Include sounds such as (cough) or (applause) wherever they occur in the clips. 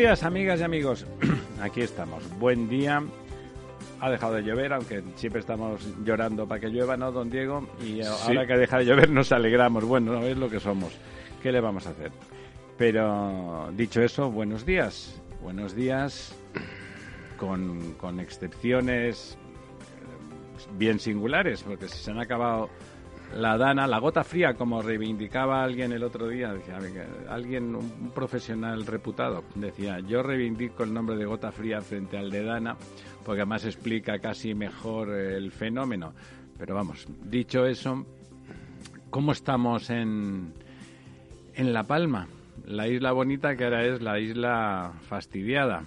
Días, amigas y amigos. (clears throat) Aquí estamos. Buen día. Ha dejado de llover, aunque siempre estamos llorando para que llueva, ¿no, don Diego? Y ahora que deja de llover nos alegramos. Bueno, no es lo que somos. ¿Qué le vamos a hacer? Pero dicho eso, buenos días. Buenos días con, con excepciones eh, bien singulares, porque si se han acabado la dana, la gota fría, como reivindicaba alguien el otro día, decía, alguien, un profesional reputado, decía, yo reivindico el nombre de gota fría frente al de dana, porque además explica casi mejor el fenómeno. Pero vamos, dicho eso, ¿cómo estamos en, en La Palma? La isla bonita que ahora es la isla fastidiada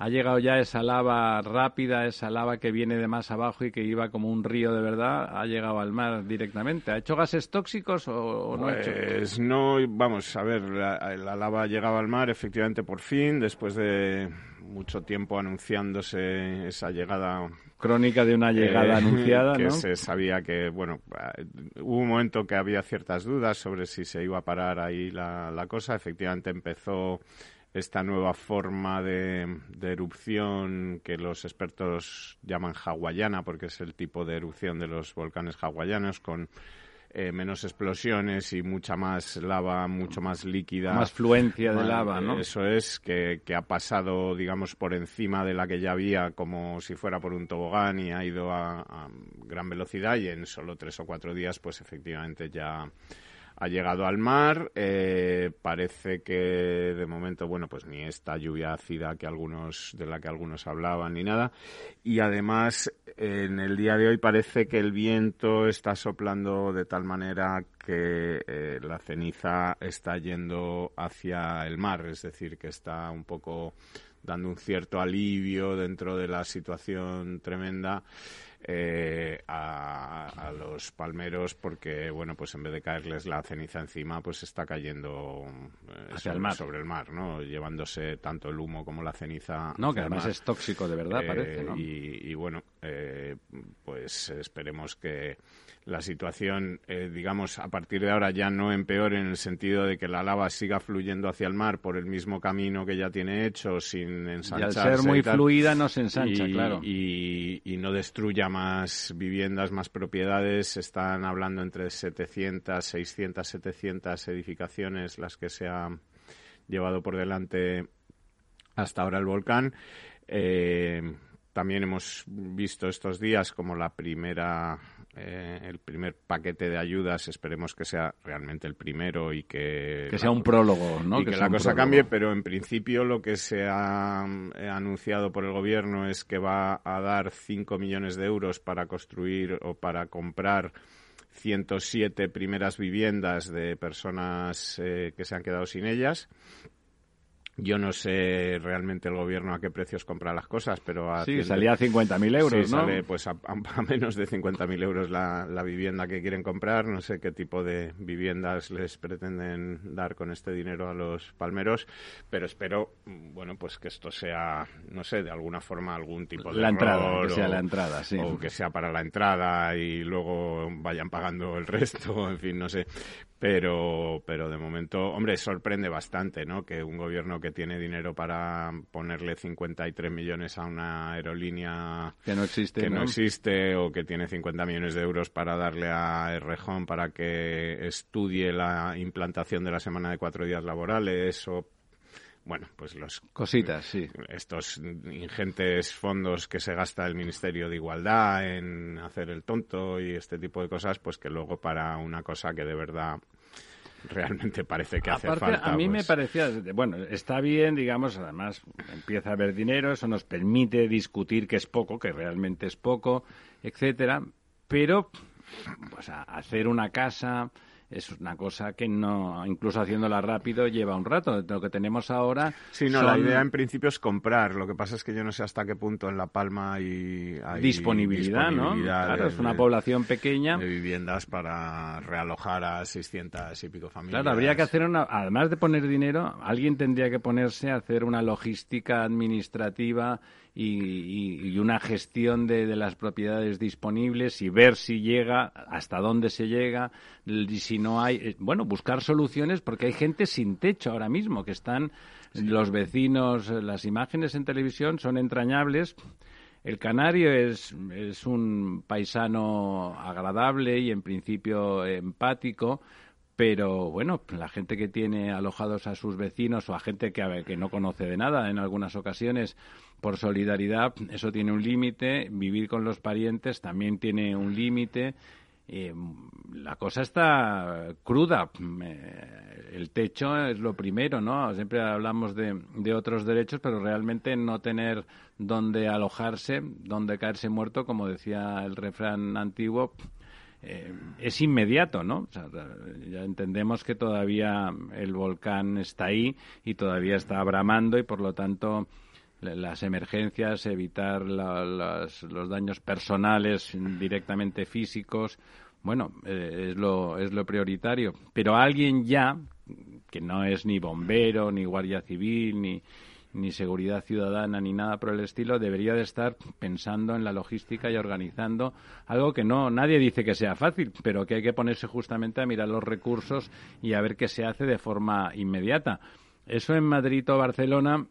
ha llegado ya esa lava rápida, esa lava que viene de más abajo y que iba como un río de verdad, ha llegado al mar directamente. ¿Ha hecho gases tóxicos o, no ha hecho? Pues no, vamos, a ver, la, la lava ha llegado al mar efectivamente por fin, después de mucho tiempo anunciándose esa llegada crónica de una llegada eh, anunciada, (laughs) que ¿no? se sabía que, bueno, eh, hubo un momento que había ciertas dudas sobre si se iba a parar ahí la, la cosa. Efectivamente empezó esta nueva forma de, de, erupción que los expertos llaman hawaiana, porque es el tipo de erupción de los volcanes hawaianos, con eh, menos explosiones y mucha más lava, mucho más líquida. Más fluencia de lava, ¿no? Eso es, que, que, ha pasado, digamos, por encima de la que ya había, como si fuera por un tobogán y ha ido a, a gran velocidad y en solo tres o cuatro días, pues efectivamente ya ha llegado al mar. Eh, parece que de momento, bueno, pues ni esta lluvia ácida que algunos, de la que algunos hablaban ni nada. Y además, en el día de hoy parece que el viento está soplando de tal manera que eh, la ceniza está yendo hacia el mar, es decir, que está un poco dando un cierto alivio dentro de la situación tremenda eh, a, a, los palmeros porque, bueno, pues en vez de caerles la ceniza encima, pues está cayendo eh, sobre, el mar. sobre el mar, ¿no? Llevándose tanto el humo como la ceniza. No, que además mar. es tóxico de verdad, eh, parece, ¿no? Y, y bueno, eh, pues esperemos que la situación, eh, digamos, a partir de ahora ya no empeore en el sentido de que la lava siga fluyendo hacia el mar por el mismo camino que ya tiene hecho, sin ensancharse. Y al ser muy fluida no se ensancha, y, claro. Y, y, no destruya más viviendas, más propiedades. Están hablando entre 700, 600, 700 edificaciones las que se ha llevado por delante hasta ahora el volcán. Eh, también hemos visto estos días como la primera eh, el primer paquete de ayudas, esperemos que sea realmente el primero y que... Que sea un prólogo, ¿no? Y que, que la cosa prólogo. cambie, pero en principio lo que se ha eh, anunciado por el gobierno es que va a dar 5 millones de euros para construir o para comprar 107 primeras viviendas de personas eh, que se han quedado sin ellas. Yo no sé realmente el gobierno a qué precios compra las cosas, pero... A sí, salía a 50.000 euros, sí, ¿no? sale pues a, a menos de 50.000 euros la, la, vivienda que quieren comprar. No sé qué tipo de viviendas les pretenden dar con este dinero a los palmeros, pero espero, bueno, pues que esto sea, no sé, de alguna forma algún tipo de La entrada, error, que sea o, la entrada, sí. O que sea para la entrada y luego vayan pagando el resto, (laughs) en fin, no sé pero pero de momento, hombre, sorprende bastante, ¿no? Que un gobierno que tiene dinero para ponerle 53 millones a una aerolínea que no existe, que no, ¿no? existe o que tiene 50 millones de euros para darle a Errejón para que estudie la implantación de la semana de cuatro días laborales o bueno, pues los cositas, sí. Estos ingentes fondos que se gasta el Ministerio de Igualdad en hacer el tonto y este tipo de cosas, pues que luego para una cosa que de verdad realmente parece que hace falta. A mí me pues parecía, bueno, está bien, digamos, además empieza a haber dinero, eso nos permite discutir que es poco, que realmente es poco, etcétera, pero pues hacer una casa es una cosa que no, incluso haciéndola rápido, lleva un rato. Lo que tenemos ahora. Sí, no, la idea en principio es comprar. Lo que pasa es que yo no sé hasta qué punto en La Palma hay. disponibilidad, ¿no? Claro, es una población pequeña. De viviendas para realojar a 600 y pico familias. Claro, habría que hacer una. Además de poner dinero, alguien tendría que ponerse a hacer una logística administrativa y, una gestión de, las propiedades disponibles y ver si llega, hasta dónde se llega, y si no hay, eh, bueno, buscar soluciones porque hay gente sin techo ahora mismo, que están los vecinos, eh, las imágenes en televisión son entrañables. El canario es, es un paisano agradable y en principio empático, pero bueno, la gente que tiene alojados a sus vecinos o a gente que, que no conoce de nada en algunas ocasiones por solidaridad, eso tiene un límite, vivir con los parientes también tiene un límite. Eh, la cosa está cruda. el techo es lo primero, ¿no? Siempre hablamos de, otros derechos, pero realmente no tener donde alojarse, donde caerse muerto, como decía el refrán antiguo, eh, es inmediato, ¿no? ya entendemos que todavía el volcán está ahí y todavía está bramando y por lo tanto las emergencias, evitar los daños personales directamente físicos, bueno, eh, es, lo, es lo prioritario. Pero alguien ya, que no es ni bombero, ni guardia civil, ni, ni seguridad ciudadana, ni nada por el estilo, debería de estar pensando en la logística y organizando algo que no nadie dice que sea fácil, pero que hay que ponerse justamente a mirar los recursos y a ver qué se hace de forma inmediata. Eso en Madrid o Barcelona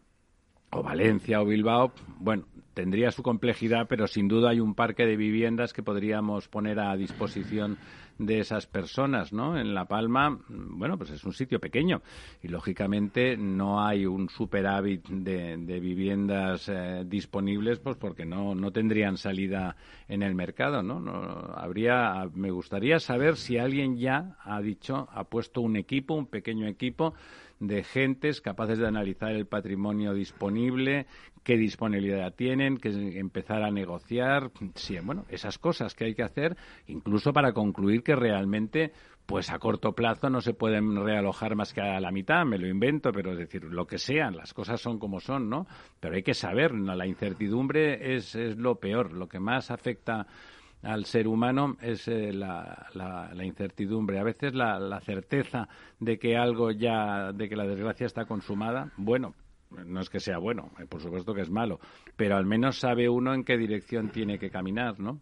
o Valencia o Bilbao, bueno, tendría su complejidad, pero sin duda hay un parque de viviendas que podríamos poner a disposición de esas personas, ¿no? En La Palma, bueno, pues es un sitio pequeño y lógicamente no hay un superávit de, de viviendas eh, disponibles, pues porque no, no tendrían salida en el mercado, ¿no? ¿no? Habría, me gustaría saber si alguien ya ha dicho, ha puesto un equipo, un pequeño equipo de gentes capaces de analizar el patrimonio disponible, qué disponibilidad tienen, que empezar a negociar, sí, bueno, esas cosas que hay que hacer, incluso para concluir que realmente pues a corto plazo no se pueden realojar más que a la mitad, me lo invento, pero es decir, lo que sean, las cosas son como son, ¿no? Pero hay que saber, ¿no? la incertidumbre es, es lo peor, lo que más afecta al ser humano es eh, la, la, incertidumbre. A veces la, la, certeza de que algo ya, de que la desgracia está consumada, bueno, no es que sea bueno, eh, por supuesto que es malo, pero al menos sabe uno en qué dirección tiene que caminar, ¿no?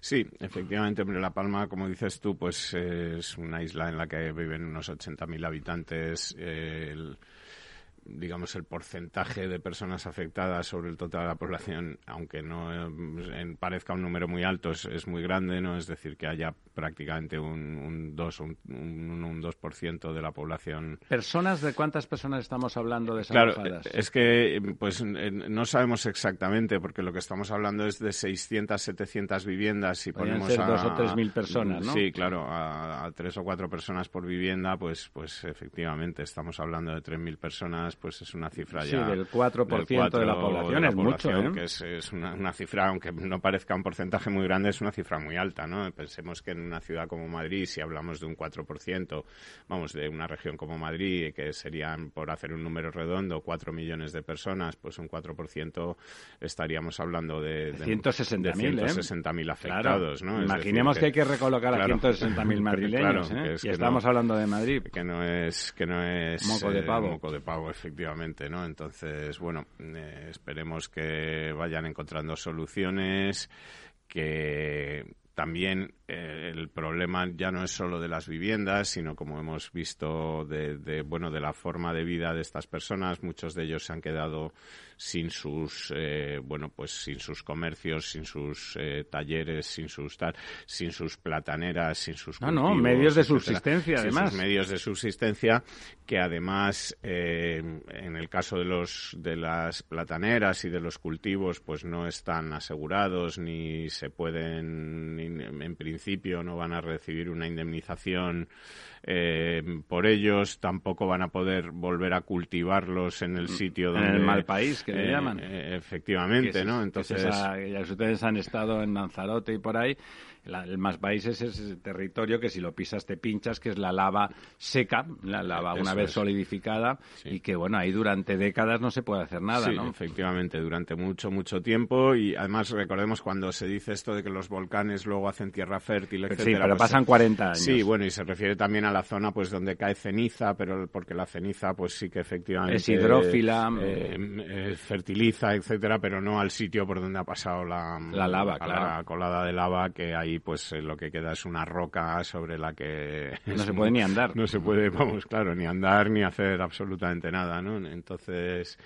Sí, efectivamente, hombre, La Palma, como dices tú, pues es una isla en la que viven unos 80.000 habitantes. Eh, digamos, el porcentaje de personas afectadas sobre el total de la población, aunque no eh, parezca un número muy alto, es, muy grande, ¿no? Es decir, que haya prácticamente un, un 2 un, un, 2% de la población. ¿Personas? ¿De cuántas personas estamos hablando de Claro, es que pues no sabemos exactamente, porque lo que estamos hablando es de 600, 700 viviendas. Si ponemos ser a, dos o tres mil personas, ¿no? Sí, claro, a, tres o cuatro personas por vivienda, pues, pues efectivamente estamos hablando de 3.000 personas pues es una cifra ya... Sí, del 4%, de la población, es mucho, ¿eh? Que es, una, cifra, aunque no parezca un porcentaje muy grande, es una cifra muy alta, ¿no? Pensemos que en una ciudad como Madrid, si hablamos de un 4%, vamos, de una región como Madrid, que serían, por hacer un número redondo, 4 millones de personas, pues un 4% estaríamos hablando de... de 160.000 ¿eh? afectados, ¿no? Imaginemos que, hay que recolocar a 160.000 (laughs) madrileños, ¿eh? y estamos hablando de Madrid. Que no es... Que no es moco de pavo. moco de pavo, efectivamente, ¿no? Entonces, bueno, eh, esperemos que vayan encontrando soluciones, que también eh, el problema ya no es solo de las viviendas, sino como hemos visto de, bueno de la forma de vida de estas personas. Muchos de ellos se han quedado sin sus eh, bueno pues sin sus comercios, sin sus eh, talleres, sin sus tal, sin sus plataneras, sin sus no no medios de subsistencia además medios de subsistencia que además en el caso de los de las plataneras y de los cultivos pues no están asegurados ni se pueden en principio principio no van a recibir una indemnización eh, por ellos, tampoco van a poder volver a cultivarlos en el mm, sitio donde... En el mal país, que le eh, llaman. Eh, efectivamente, ¿no? Entonces... ustedes han estado en Lanzarote y por ahí, el más país es ese territorio que si lo pisas te pinchas, que es la lava seca, la lava una vez solidificada y que bueno, ahí durante décadas no se puede hacer nada, sí, efectivamente, durante mucho, mucho tiempo y además recordemos cuando se dice esto de que los volcanes luego hacen tierra fértil, etcétera. Sí, pero pues, pasan 40 años. Sí, bueno, y se refiere también a la zona pues donde cae ceniza, pero porque la ceniza pues sí que efectivamente es hidrófila, eh, eh, fertiliza, etcétera, pero no al sitio por donde ha pasado la, la lava, la colada de lava que ahí pues eh, lo que queda es una roca sobre la que no se puede ni andar. No se puede, vamos, claro, ni andar ni hacer absolutamente nada, ¿no? Entonces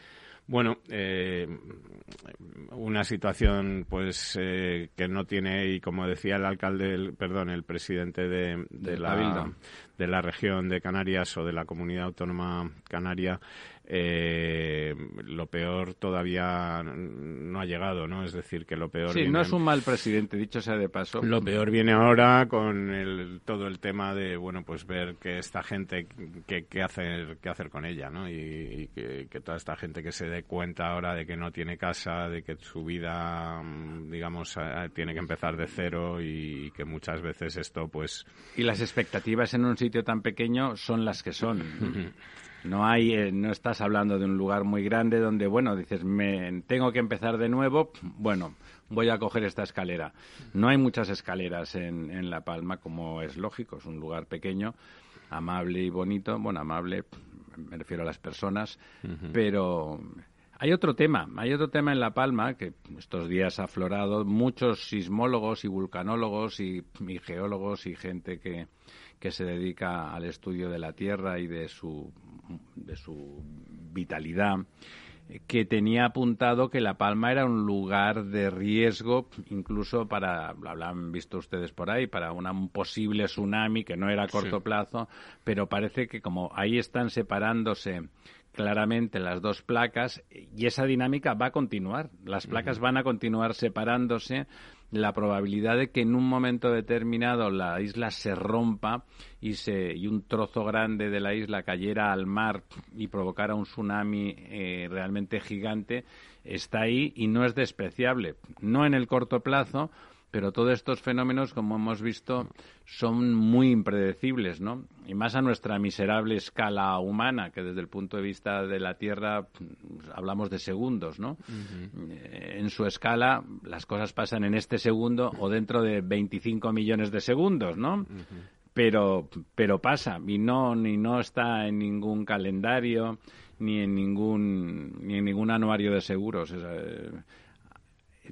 bueno, eh, una situación pues eh, que no tiene y como decía el alcalde, perdón, el presidente de, de la de la región de Canarias o de la comunidad autónoma canaria, eh, lo peor todavía no ha llegado, ¿no? Es decir, que lo peor. Sí, no es un mal presidente, dicho sea de paso. Lo peor viene ahora con el, todo el tema de, bueno, pues ver que esta gente, qué hacer, qué hacer con ella, ¿no? Y, que, toda esta gente que se dé cuenta ahora de que no tiene casa, de que su vida, digamos, tiene que empezar de cero y que muchas veces esto, pues. Y las expectativas en un sitio tan pequeño son las que son. (laughs) No hay, eh, no estás hablando de un lugar muy grande donde, bueno, dices, me tengo que empezar de nuevo, bueno, voy a coger esta escalera. No hay muchas escaleras en, en La Palma, como es lógico, es un lugar pequeño, amable y bonito, bueno, amable, me refiero a las personas, pero hay otro tema, hay otro tema en La Palma que estos días ha aflorado. Muchos sismólogos y vulcanólogos y geólogos y gente que, que se dedica al estudio de la Tierra y de su, de su vitalidad, que tenía apuntado que La Palma era un lugar de riesgo, incluso para, lo habrán visto ustedes por ahí, para un posible tsunami que no era a corto plazo, pero parece que como ahí están separándose claramente las dos placas y esa dinámica va a continuar. Las placas van a continuar separándose la probabilidad de que en un momento determinado la isla se rompa y, se, y un trozo grande de la isla cayera al mar y provocara un tsunami eh, realmente gigante está ahí y no es despreciable. No en el corto plazo, pero todos estos fenómenos, como hemos visto, son muy impredecibles, ¿no? Y más a nuestra miserable escala humana, que desde el punto de vista de la Tierra pues, hablamos de segundos, ¿no? Eh, en su escala, las cosas pasan en este segundo o dentro de 25 millones de segundos, ¿no? Pero, pero pasa y no, ni no está en ningún calendario ni en ningún ni en ningún anuario de seguros. Eh,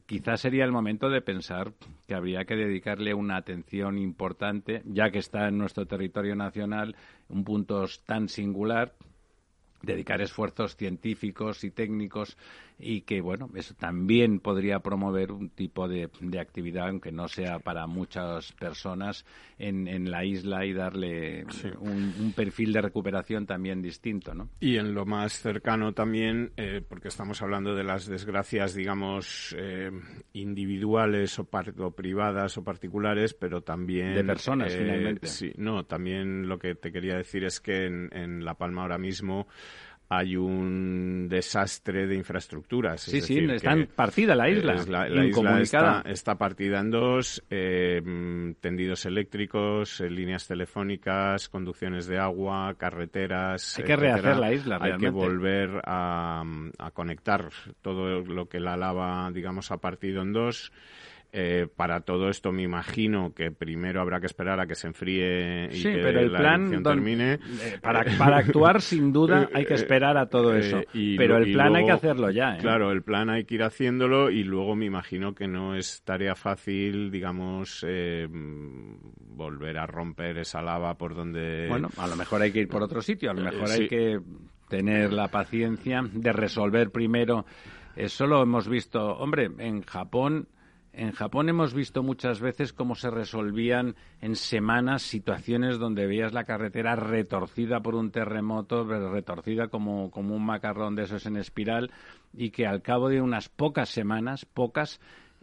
quizás sería el momento de pensar que habría que dedicarle una atención importante, ya que está en nuestro territorio nacional un punto tan singular dedicar esfuerzos científicos y técnicos y que, bueno, eso también podría promover un tipo de, actividad, aunque no sea para muchas personas, en, en la isla y darle un, perfil de recuperación también distinto, ¿no? Y en lo más cercano también, eh, porque estamos hablando de las desgracias, digamos, eh, individuales o, privadas o particulares, pero también... De personas, eh, finalmente. Sí, no, también lo que te quería decir es que en, en La Palma ahora mismo hay un desastre de infraestructuras. Sí, sí, está partida la isla. la, isla está, partida en dos, eh, tendidos eléctricos, eh, líneas telefónicas, conducciones de agua, carreteras. Hay que rehacer la isla, Hay que volver a, a conectar todo lo que la lava, digamos, ha partido en dos. Eh, para todo esto me imagino que primero habrá que esperar a que se enfríe y sí, que pero el la plan don- termine. eh, para, para actuar sin duda (laughs) hay que esperar a todo Eh, eso. y pero el plan hay que hacerlo ya. ¿eh? Claro, el plan hay que ir haciéndolo y luego me imagino que no es tarea fácil, digamos, volver a romper esa lava por donde... Bueno, a lo mejor hay que ir por otro sitio, a lo mejor sí. hay que tener la paciencia de resolver primero. Eso lo hemos visto, hombre, en Japón. En Japón hemos visto muchas veces cómo se resolvían en semanas situaciones donde veías la carretera retorcida por un terremoto, retorcida como, como un macarrón de esos en espiral, y que al cabo de unas pocas semanas, pocas,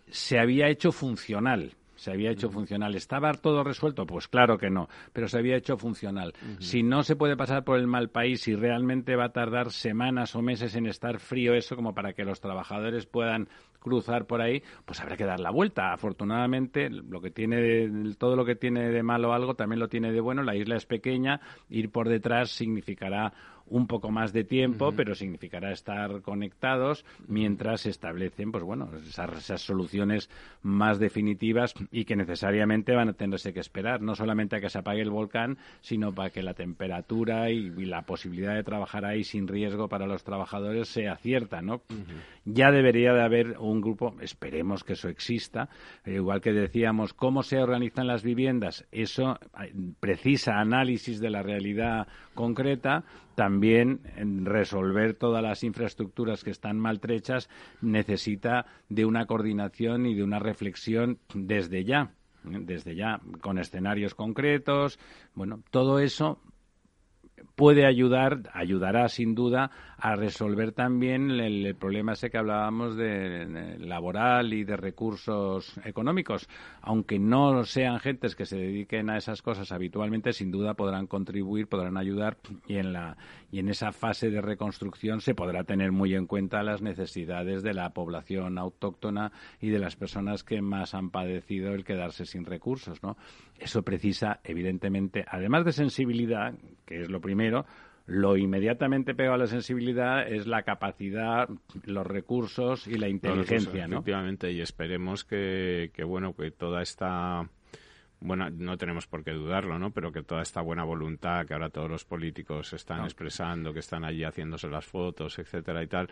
se había hecho funcional. Se había hecho funcional. ¿Estaba todo resuelto? Pues claro que no, pero se había hecho funcional. Si no se puede pasar por el mal país y realmente va a tardar semanas o meses en estar frío eso como para que los trabajadores puedan cruzar por ahí, pues habrá que dar la vuelta. Afortunadamente, lo que tiene todo lo que tiene de malo algo también lo tiene de bueno. La isla es pequeña, ir por detrás significará un poco más de tiempo, pero significará estar conectados mientras se establecen, pues bueno, esas, esas soluciones más definitivas y que necesariamente van a tenerse que esperar, no solamente a que se apague el volcán, sino para que la temperatura y, y la posibilidad de trabajar ahí sin riesgo para los trabajadores sea cierta, ¿no? Ya debería de haber un grupo, esperemos que eso exista, eh, igual que decíamos, cómo se organizan las viviendas, eso eh, precisa análisis de la realidad concreta, también resolver todas las infraestructuras que están maltrechas necesita de una coordinación y de una reflexión desde ya, desde ya, con escenarios concretos. Bueno, todo eso puede ayudar, ayudará sin duda a resolver también el, el problema ese que hablábamos de, de laboral y de recursos económicos. Aunque no sean gentes que se dediquen a esas cosas habitualmente, sin duda podrán contribuir, podrán ayudar y en la y en esa fase de reconstrucción se podrá tener muy en cuenta las necesidades de la población autóctona y de las personas que más han padecido el quedarse sin recursos, ¿no? Eso precisa, evidentemente, además de sensibilidad, que es lo primero, lo inmediatamente pegado a la sensibilidad es la capacidad, los recursos y la inteligencia, ¿no? Efectivamente, y esperemos que, que, bueno, que toda esta bueno, no tenemos por qué dudarlo, ¿no? Pero que toda esta buena voluntad que ahora todos los políticos están No. expresando, que están allí haciéndose las fotos, etcétera y tal,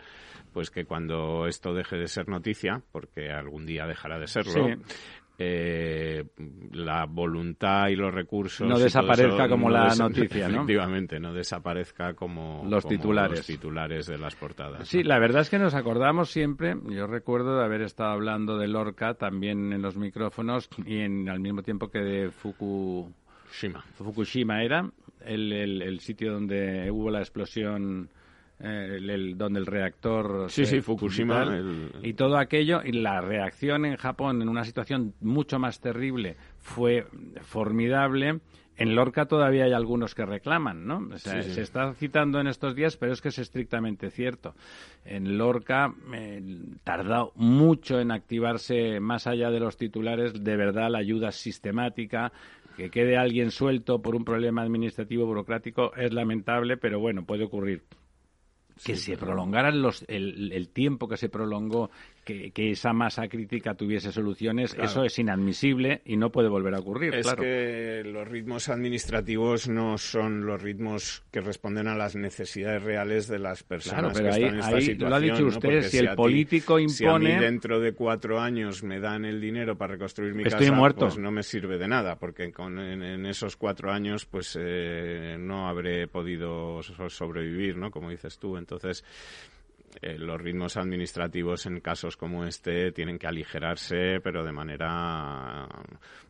pues que cuando esto deje de ser noticia, porque algún día dejará de serlo, Sí. Eh, la voluntad y los recursos No desaparezca eso como no la des- noticia, ¿no? Efectivamente, no desaparezca como Los como titulares. los titulares de las portadas. Sí, ¿no? la verdad es que nos acordamos siempre, yo recuerdo de haber estado hablando de Lorca también en los micrófonos y en, al mismo tiempo que de Fuku, Shima. Fukushima era el, el- el sitio donde hubo la explosión, el, el- donde el reactor... Sí, se- sí, Fukushima, y tal. el- Y todo aquello, y la reacción en Japón en una situación mucho más terrible fue formidable. En Lorca todavía hay algunos que reclaman, ¿no? O sea, Sí, sí. se está citando en estos días, pero es que es estrictamente cierto. En Lorca eh, tardó mucho en activarse, más allá de los titulares, de verdad la ayuda sistemática. Que quede alguien suelto por un problema administrativo burocrático es lamentable, pero bueno, puede ocurrir que se prolongaran los, el, el tiempo que se prolongó, que, que esa masa crítica tuviese soluciones, Claro. eso es inadmisible y no puede volver a ocurrir. Es claro. que los ritmos administrativos no son los ritmos que responden a las necesidades reales de las personas Claro, pero que ahí- están en esta ahí situación. lo ha dicho ¿no? usted, Porque si el a ti- político Si a mí impone- dentro de cuatro años me dan el dinero para reconstruir mi Estoy casa, muerto. pues no me sirve de nada, porque con, en, en esos cuatro años pues eh, no habré podido so- sobrevivir, ¿no? Como dices tú. Entonces, eh, los ritmos administrativos en casos como este tienen que aligerarse, pero de manera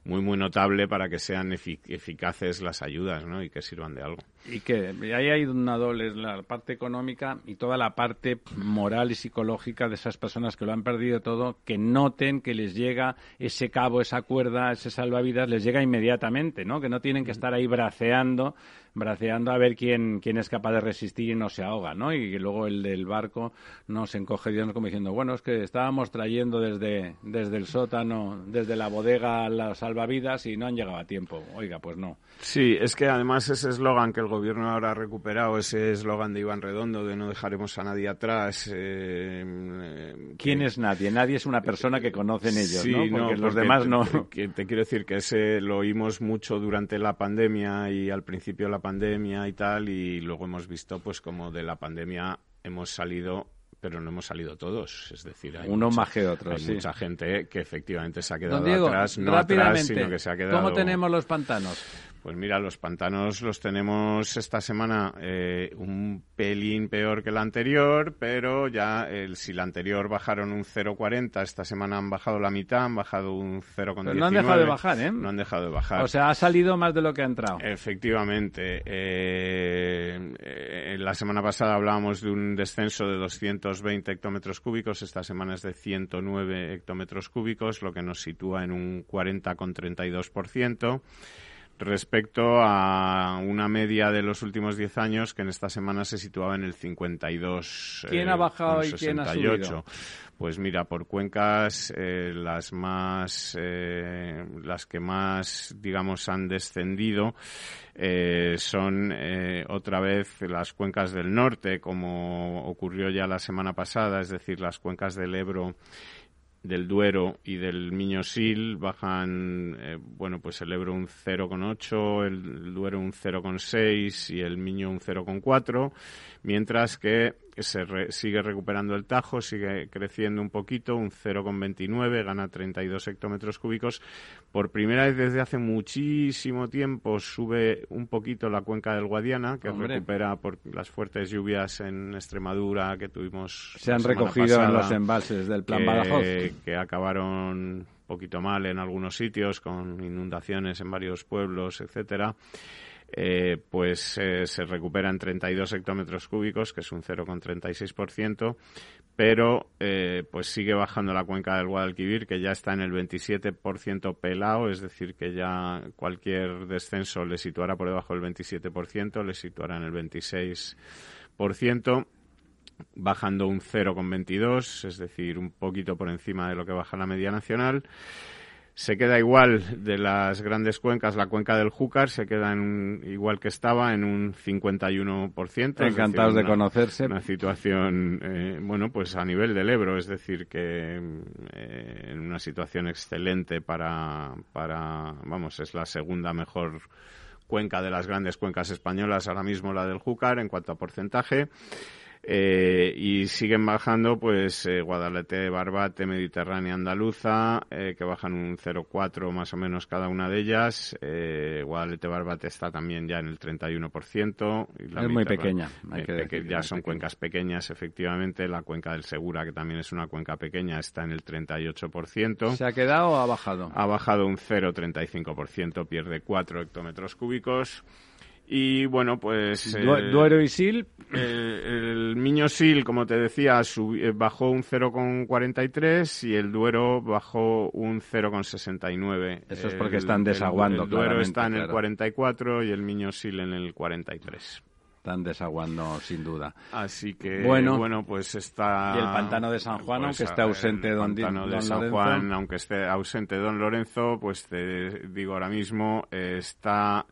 muy, muy notable para que sean efi- eficaces las ayudas ¿no? y que sirvan de algo. Y que ahí hay una doble, la parte económica y toda la parte moral y psicológica de esas personas que lo han perdido todo, que noten que les llega ese cabo, esa cuerda, ese salvavidas, les llega inmediatamente, ¿no? Que no tienen que estar ahí braceando, braceando a ver quién, quién es capaz de resistir y no se ahoga, ¿no? Y que luego el del barco nos encoge Dios como diciendo, bueno, es que estábamos trayendo desde, desde el sótano, desde la bodega las salvavidas y no han llegado a tiempo. Oiga, pues no. Sí, es que además ese eslogan que el gobierno ahora ha recuperado, ese eslogan de Iván Redondo de no dejaremos a nadie atrás. Eh, ¿Quién es nadie? Nadie es una persona que conocen ellos, ¿no? Porque los demás no. Te, te quiero decir que ese lo oímos mucho durante la pandemia y al principio de la pandemia y tal, y luego hemos visto pues como de la pandemia hemos salido pero no hemos salido todos. Es decir, hay uno mucha, más que otro. Hay sí. mucha gente que efectivamente se ha quedado Diego, atrás, no atrás, sino que se ha quedado. ¿Cómo tenemos los pantanos? Pues mira, los pantanos los tenemos esta semana eh, un pelín peor que la anterior, pero ya el, si la anterior bajaron un 0,40, esta semana han bajado la mitad, han bajado un 0,19. Pero no han dejado de bajar, ¿eh? No han dejado de bajar. O sea, ha salido más de lo que ha entrado. Efectivamente. Eh, eh, la semana pasada hablábamos de un descenso de 220 hectómetros cúbicos, esta semana es de 109 hectómetros cúbicos, lo que nos sitúa en un 40,32% respecto a una media de los últimos 10 años que en esta semana se situaba en el 52. ¿Quién eh, ha bajado con y quién ha 68. subido? Pues mira, por cuencas eh, las más, eh, las que más, digamos, han descendido eh, son eh, otra vez las cuencas del norte, como ocurrió ya la semana pasada, es decir, las cuencas del Ebro del Duero y del Miño-Sil bajan, eh, bueno, pues el Ebro un 0,8, el Duero un 0,6 y el Miño un 0,4, mientras que se re- sigue recuperando el Tajo, sigue creciendo un poquito, un 0,29, gana 32 hectómetros cúbicos. Por primera vez desde hace muchísimo tiempo sube un poquito la cuenca del Guadiana, que Hombre. recupera por las fuertes lluvias en Extremadura que tuvimos. Se han recogido en los embalses del plan que, Badajoz. que acabaron un poquito mal en algunos sitios, con inundaciones en varios pueblos, etcétera. Eh, pues eh, se recupera en 32 hectómetros cúbicos, que es un 0,36%, pero eh, pues sigue bajando la cuenca del Guadalquivir, que ya está en el 27% pelado, es decir, que ya cualquier descenso le situará por debajo del 27%, le situará en el 26% bajando un 0,22, es decir, un poquito por encima de lo que baja la media nacional. Se queda igual de las grandes cuencas, la cuenca del Júcar se queda en un- igual que estaba en un 51%. es Encantados decir, de conocerse. Una situación, eh, bueno, pues a nivel del Ebro, es decir, que eh, en una situación excelente para, para, vamos, es la segunda mejor cuenca de las grandes cuencas españolas, ahora mismo la del Júcar en cuanto a porcentaje. Eh, y siguen bajando, pues, eh, Guadalete, Barbate, Mediterránea, Andaluza, eh, que bajan un 0,4 más o menos cada una de ellas. Eh, Guadalete, Barbate está también ya en el 31%. Y la Es muy pequeña, hay eh, que decir que ya son pequeña. cuencas pequeñas, efectivamente. La cuenca del Segura, que también es una cuenca pequeña, está en el 38%. ¿Se ha quedado o ha bajado? Ha bajado un 0,35%, pierde 4 hectómetros cúbicos. Y bueno, pues. Eh, Duero y Sil, eh, el Miño Sil, como te decía, subi- eh, bajó un 0,43 y el Duero bajó un 0,69. Eso es El- porque están el- desaguando, El, Duero claramente, está en el claro. 44 y el Miño Sil en el 43. están desaguando sin duda. Así que, Bueno. bueno, pues está... Y el pantano de San Juan, aunque esté el ausente don Di- pantano de don San Lorenzo. Juan, aunque esté ausente don Lorenzo, pues te digo ahora mismo, eh, está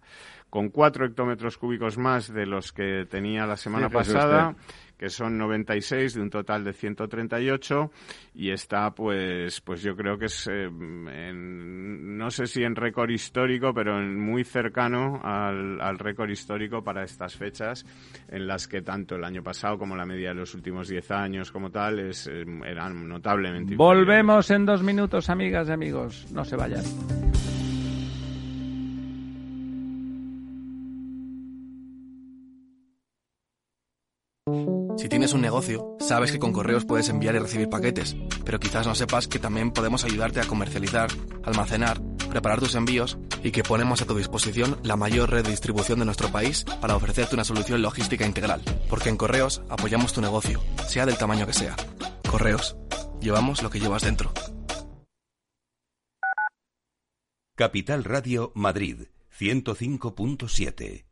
con cuatro hectómetros cúbicos más de los que tenía la semana Fíjese pasada, que son 96 de un total de 138 y está pues pues yo creo que es eh, en- no sé si en récord histórico pero en muy cercano al, al récord histórico para estas fechas en las que tanto el año pasado como la media de los últimos 10 años como tal es, eh, eran notablemente. Volvemos en dos minutos, amigas y amigos. No se vayan. Tienes un negocio, sabes que con correos puedes enviar y recibir paquetes, pero quizás no sepas que también podemos ayudarte a comercializar, almacenar, preparar tus envíos y que ponemos a tu disposición la mayor red de distribución de nuestro país para ofrecerte una solución logística integral. Porque en correos apoyamos tu negocio, sea del tamaño que sea. Correos, llevamos lo que llevas dentro. Capital Radio Madrid 105.7.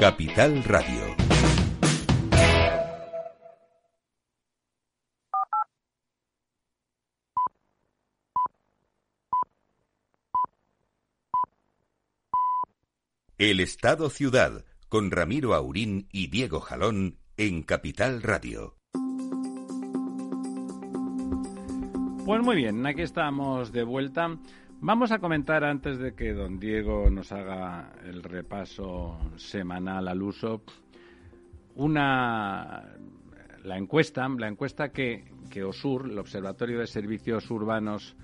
Capital Radio. El Estado Ciudad con Ramiro Aurín y Diego Jalón en Capital Radio. Pues muy bien, aquí estamos de vuelta. Vamos a comentar antes de que don Diego nos haga el repaso semanal al uso una la encuesta, la encuesta que, que OSUR, el Observatorio de Servicios Urbanos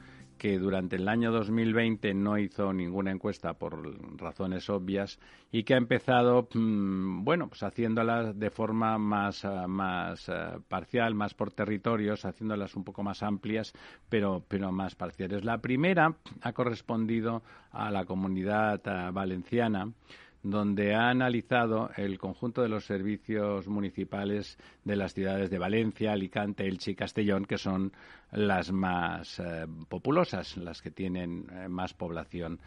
que durante el año 2020 no hizo ninguna encuesta por razones obvias y que ha empezado, mm, bueno, pues haciéndolas de forma más, ah, más ah, parcial, más por territorios, haciéndolas un poco más amplias, pero, pero más parciales. La primera ha correspondido a la comunidad ah, valenciana donde ha analizado el conjunto de los servicios municipales de las ciudades de Valencia, Alicante, Elche y Castellón, que son las más eh, populosas, las que tienen eh, más población.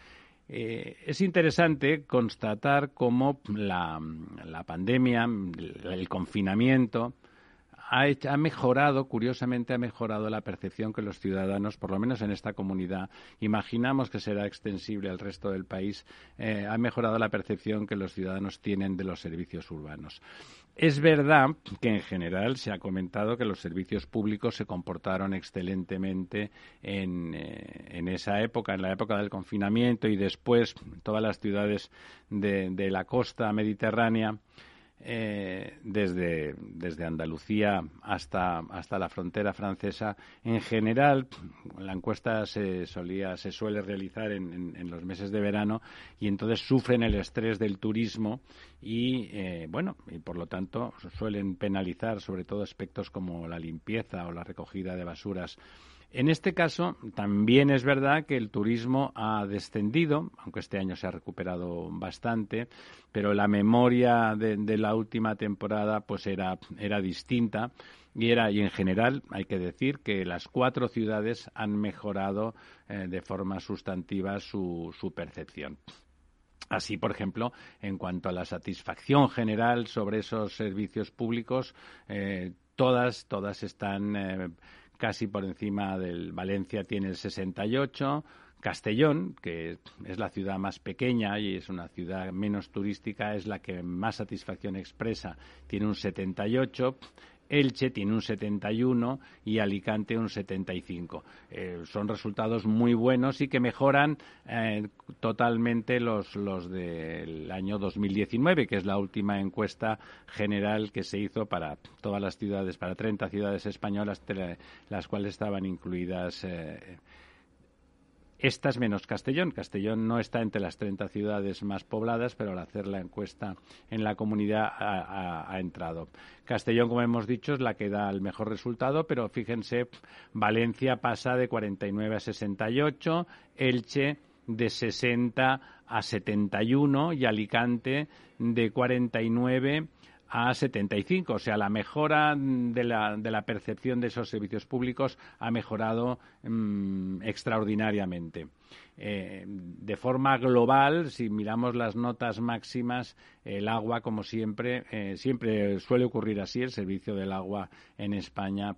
Eh, es interesante constatar cómo la, la pandemia, el confinamiento, ha, mejorado, curiosamente ha mejorado la percepción que los ciudadanos, por lo menos en esta comunidad, imaginamos que será extensible al resto del país, eh, ha mejorado la percepción que los ciudadanos tienen de los servicios urbanos. Es verdad que en general se ha comentado que los servicios públicos se comportaron excelentemente en, eh, esa época, en la época del confinamiento y después todas las ciudades de la costa mediterránea eh, desde, desde Andalucía hasta, hasta la frontera francesa. En general, la encuesta se, solía, se suele realizar en, en, los meses de verano y entonces sufren el estrés del turismo y, eh, bueno, y por lo tanto suelen penalizar sobre todo aspectos como la limpieza o la recogida de basuras en este caso, también es verdad que el turismo ha descendido, aunque este año se ha recuperado bastante, pero la memoria de, la última temporada pues era, era distinta y era y en general hay que decir que las cuatro ciudades han mejorado eh, de forma sustantiva su, su percepción. Así, por ejemplo, en cuanto a la satisfacción general sobre esos servicios públicos, eh, todas, todas están eh, casi por encima del Valencia tiene el 68, Castellón, que es la ciudad más pequeña y es una ciudad menos turística, es la que más satisfacción expresa, tiene un 78. Elche tiene un 71 y Alicante un 75. Eh, son resultados muy buenos y que mejoran eh, totalmente los, los del año 2019, que es la última encuesta general que se hizo para todas las ciudades, para 30 ciudades españolas, las cuales estaban incluidas. Eh, estas menos Castellón. Castellón no está entre las 30 ciudades más pobladas, pero al hacer la encuesta en la comunidad ha, entrado. Castellón, como hemos dicho, es la que da el mejor resultado, pero fíjense, Valencia pasa de 49 a 68, Elche de 60 a 71 y Alicante de 49 a 75. O sea, la mejora de la, de la percepción de esos servicios públicos ha mejorado mm, extraordinariamente. Eh, de forma global, si miramos las notas máximas, el agua, como siempre, eh, siempre suele ocurrir así. El servicio del agua en España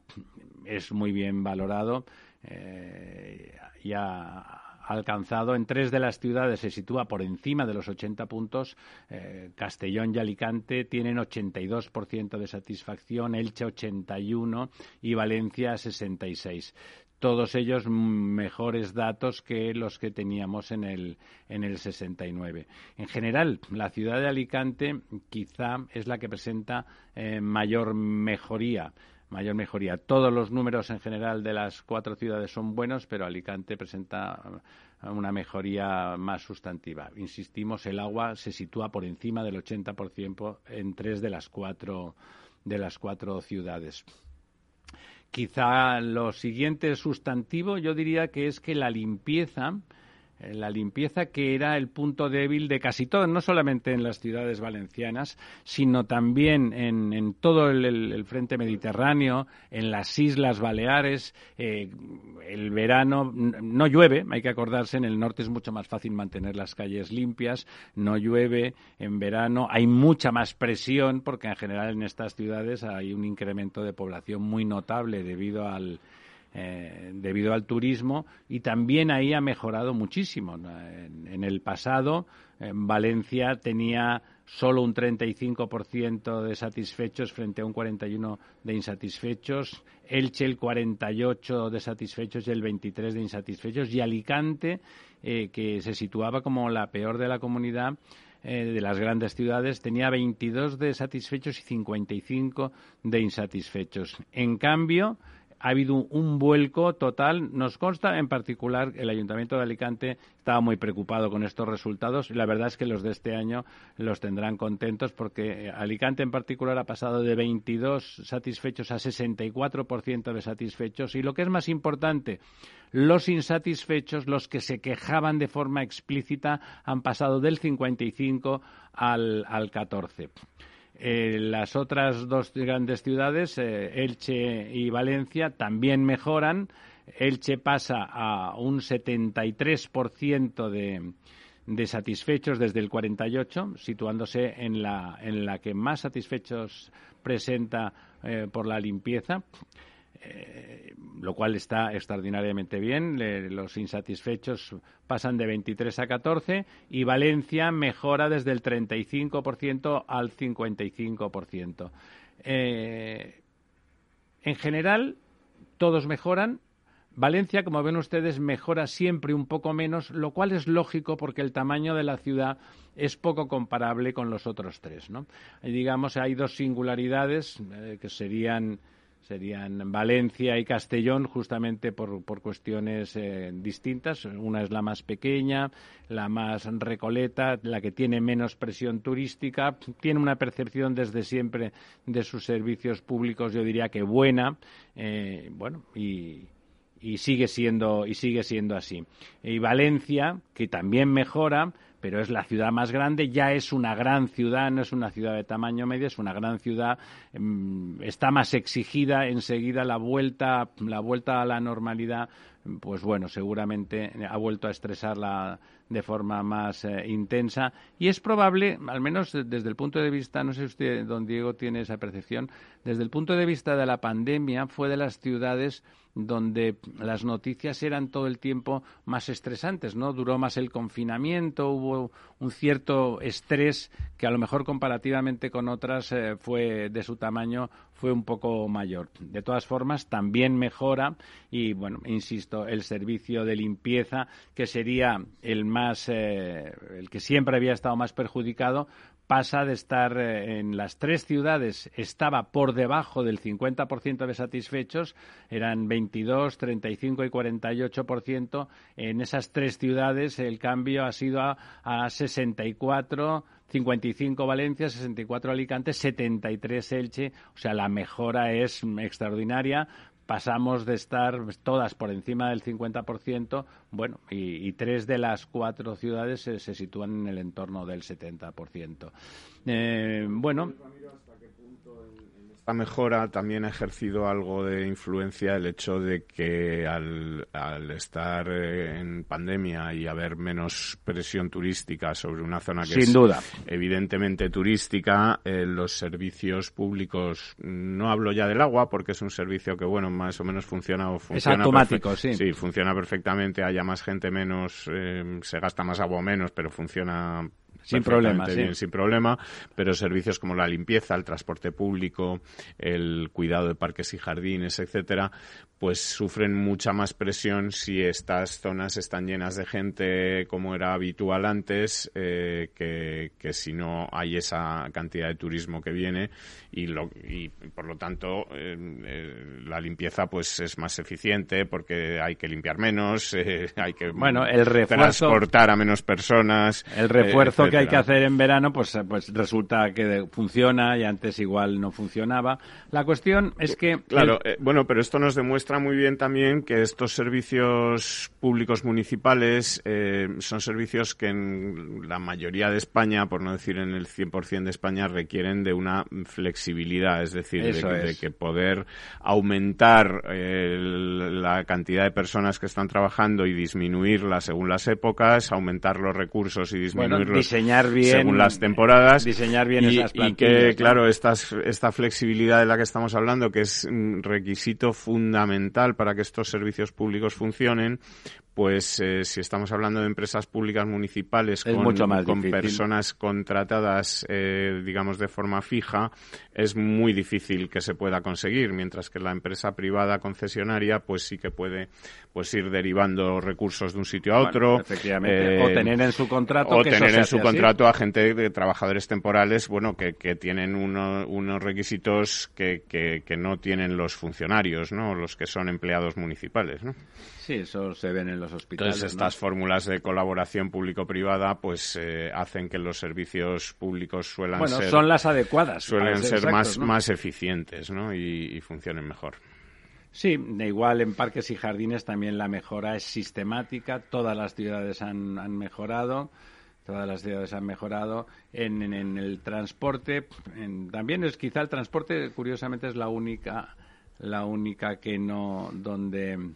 es muy bien valorado. Eh, ya alcanzado en tres de las ciudades, se sitúa por encima de los 80 puntos. Eh, Castellón y Alicante tienen 82% de satisfacción, Elche 81 y Valencia 66. todos ellos mejores datos que los que teníamos en el, en el 69. En general, la ciudad de Alicante quizá es la que presenta eh, mayor mejoría mayor mejoría. Todos los números en general de las cuatro ciudades son buenos, pero Alicante presenta una mejoría más sustantiva. Insistimos, el agua se sitúa por encima del 80% en tres de las cuatro de las cuatro ciudades. Quizá lo siguiente sustantivo yo diría que es que la limpieza la limpieza que era el punto débil de casi todo, no solamente en las ciudades valencianas, sino también en, todo el, frente mediterráneo, en las Islas Baleares. Eh, el verano no llueve, hay que acordarse, en el norte es mucho más fácil mantener las calles limpias, no llueve en verano, hay mucha más presión porque en general en estas ciudades hay un incremento de población muy notable debido al eh, debido al turismo y también ahí ha mejorado muchísimo. En, el pasado, en Valencia tenía solo un 35% de satisfechos frente a un 41% de insatisfechos, Elche el 48% de satisfechos y el 23% de insatisfechos, y Alicante, eh, que se situaba como la peor de la comunidad, eh, de las grandes ciudades tenía 22 de satisfechos y 55 de insatisfechos. En cambio, ha habido un vuelco total. Nos consta, en particular, el Ayuntamiento de Alicante estaba muy preocupado con estos resultados y la verdad es que los de este año los tendrán contentos porque Alicante, en particular, ha pasado de 22 satisfechos a 64% de satisfechos y lo que es más importante, los insatisfechos, los que se quejaban de forma explícita, han pasado del 55 al, al 14. Eh, las otras dos grandes ciudades, eh, Elche y Valencia, también mejoran. Elche pasa a un 73% de, de satisfechos desde el 48, situándose en la, en la que más satisfechos presenta eh, por la limpieza. Eh, lo cual está extraordinariamente bien. los insatisfechos pasan de 23 a 14 y Valencia mejora desde el 35% al 55%. Eh, en general, todos mejoran. Valencia, como ven ustedes, mejora siempre un poco menos, lo cual es lógico porque el tamaño de la ciudad es poco comparable con los otros tres. ¿no? digamos, hay dos singularidades eh, que serían serían Valencia y Castellón, justamente por, por cuestiones eh, distintas. Una es la más pequeña, la más recoleta, la que tiene menos presión turística, tiene una percepción desde siempre de sus servicios públicos, yo diría que buena, eh, bueno, y, y sigue siendo y sigue siendo así. Y Valencia, que también mejora, pero es la ciudad más grande, ya es una gran ciudad, no es una ciudad de tamaño medio, es una gran ciudad, mm, está más exigida enseguida la vuelta, la vuelta a la normalidad, pues bueno, seguramente ha vuelto a estresarla de forma más eh, intensa y es probable, al menos desde el punto de vista, no sé usted, don Diego, tiene esa percepción, desde el punto de vista de la pandemia fue de las ciudades donde las noticias eran todo el tiempo más estresantes, ¿no? Duró más el confinamiento, hubo un cierto estrés que a lo mejor comparativamente con otras eh, fue de su tamaño fue un poco mayor. De todas formas, también mejora y, bueno, insisto, el servicio de limpieza, que sería el más, eh, el que siempre había estado más perjudicado, pasa de estar eh, en las tres ciudades, estaba por debajo del 50% de satisfechos, eran 22, 35 y 48%. En esas tres ciudades el cambio ha sido a, a 64, 55 Valencia, 64 Alicante, 73 Elche. O sea, la mejora es extraordinaria pasamos de estar todas por encima del 50%, bueno, y, tres de las cuatro ciudades se, sitúan en el entorno del 70%. Eh, bueno. La mejora también ha ejercido algo de influencia el hecho de que al, estar eh, en pandemia y haber menos presión turística sobre una zona que es evidentemente turística, eh, los servicios públicos, no hablo ya del agua porque es un servicio que, bueno, más o menos funciona o funciona. Es automático, sí. Sí, funciona perfectamente, haya más gente menos, eh, se gasta más agua o menos, pero funciona sin problema, sin problema, pero servicios como la limpieza, el transporte público, el cuidado de parques y jardines, etcétera, pues sufren mucha más presión si estas zonas están llenas de gente como era habitual antes, eh, que, que, si no hay esa cantidad de turismo que viene y, lo, y por lo tanto eh, eh, la limpieza pues es más eficiente porque hay que limpiar menos, (laughs) hay que bueno, el refuerzo, transportar a menos personas. El refuerzo que hay que hacer en verano pues, pues resulta que funciona y antes igual no funcionaba. La cuestión es que... Claro, bueno, pero esto nos demuestra muy bien también que estos servicios públicos municipales eh, son servicios que en la mayoría de España, por no decir en el 100% de España, requieren de una flexibilidad, es decir, de, que poder aumentar eh, la cantidad de personas que están trabajando y disminuirla según las épocas, aumentar los recursos y disminuirlos diseñar bien, según las temporadas. Diseñar bien y, esas y que, claro, esta, esta flexibilidad de la que estamos hablando, que es un requisito fundamental para que estos servicios públicos funcionen, pues eh, si estamos hablando de empresas públicas municipales con, personas contratadas, eh, digamos, de forma fija, es muy difícil que se pueda conseguir, mientras que la empresa privada concesionaria, pues sí que puede pues ir derivando recursos de un sitio a otro. efectivamente. o eh, tener en su contrato. O tener en su contrato a gente de trabajadores temporales, bueno, que, que tienen unos requisitos que, que, que no tienen los funcionarios, ¿no? Los que son empleados municipales, ¿no? Sí, eso se ven en los hospitales. Entonces, estas fórmulas de colaboración público-privada pues eh, hacen que los servicios públicos suelan bueno, ser... son las adecuadas. Suelen ser, más, más eficientes ¿no? y, funcionen mejor. Sí, igual en parques y jardines también la mejora es sistemática. Todas las ciudades han, han mejorado. Todas las ciudades han mejorado. En, en, el transporte, también es quizá el transporte, curiosamente, es la única, la única que no, donde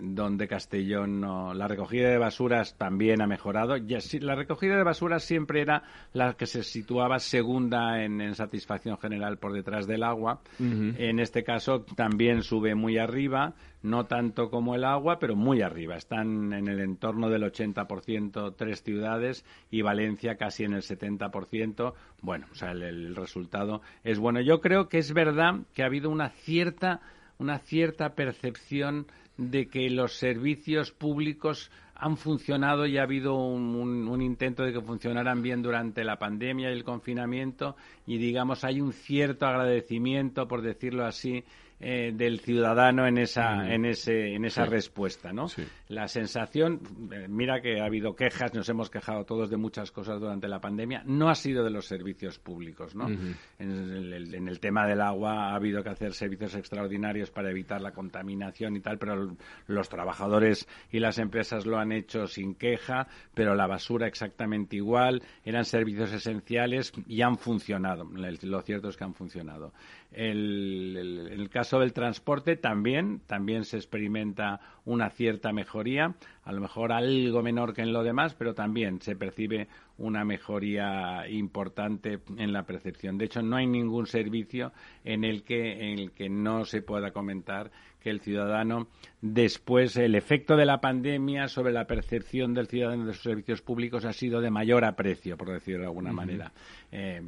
donde Castellón no. La recogida de basuras también ha mejorado. la recogida de basuras siempre era la que se situaba segunda en, satisfacción general por detrás del agua. En este caso también sube muy arriba, no tanto como el agua, pero muy arriba. Están en el entorno del 80% tres ciudades y Valencia casi en el 70%. Bueno, o sea, el resultado es bueno. Yo creo que es verdad que ha habido una cierta una cierta percepción de que los servicios públicos han funcionado y ha habido un, intento de que funcionaran bien durante la pandemia y el confinamiento. Y digamos hay un cierto agradecimiento por decirlo así eh, del ciudadano en esa, en ese, en esa respuesta, ¿no? La sensación, eh, mira que ha habido quejas, nos hemos quejado todos de muchas cosas durante la pandemia, no ha sido de los servicios públicos, ¿no? en, el, en, el, tema del agua ha habido que hacer servicios extraordinarios para evitar la contaminación y tal, pero los trabajadores y las empresas lo han hecho sin queja, pero la basura exactamente igual, eran servicios esenciales y han funcionado. Lo cierto es que han funcionado. El, en el caso del transporte también, también se experimenta una cierta mejoría, a lo mejor algo menor que en lo demás, pero también se percibe una mejoría importante en la percepción. De hecho, no hay ningún servicio en el que, en el que no se pueda comentar que el ciudadano, después, el efecto de la pandemia sobre la percepción del ciudadano de sus servicios públicos ha sido de mayor aprecio, por decirlo de alguna manera. Eh,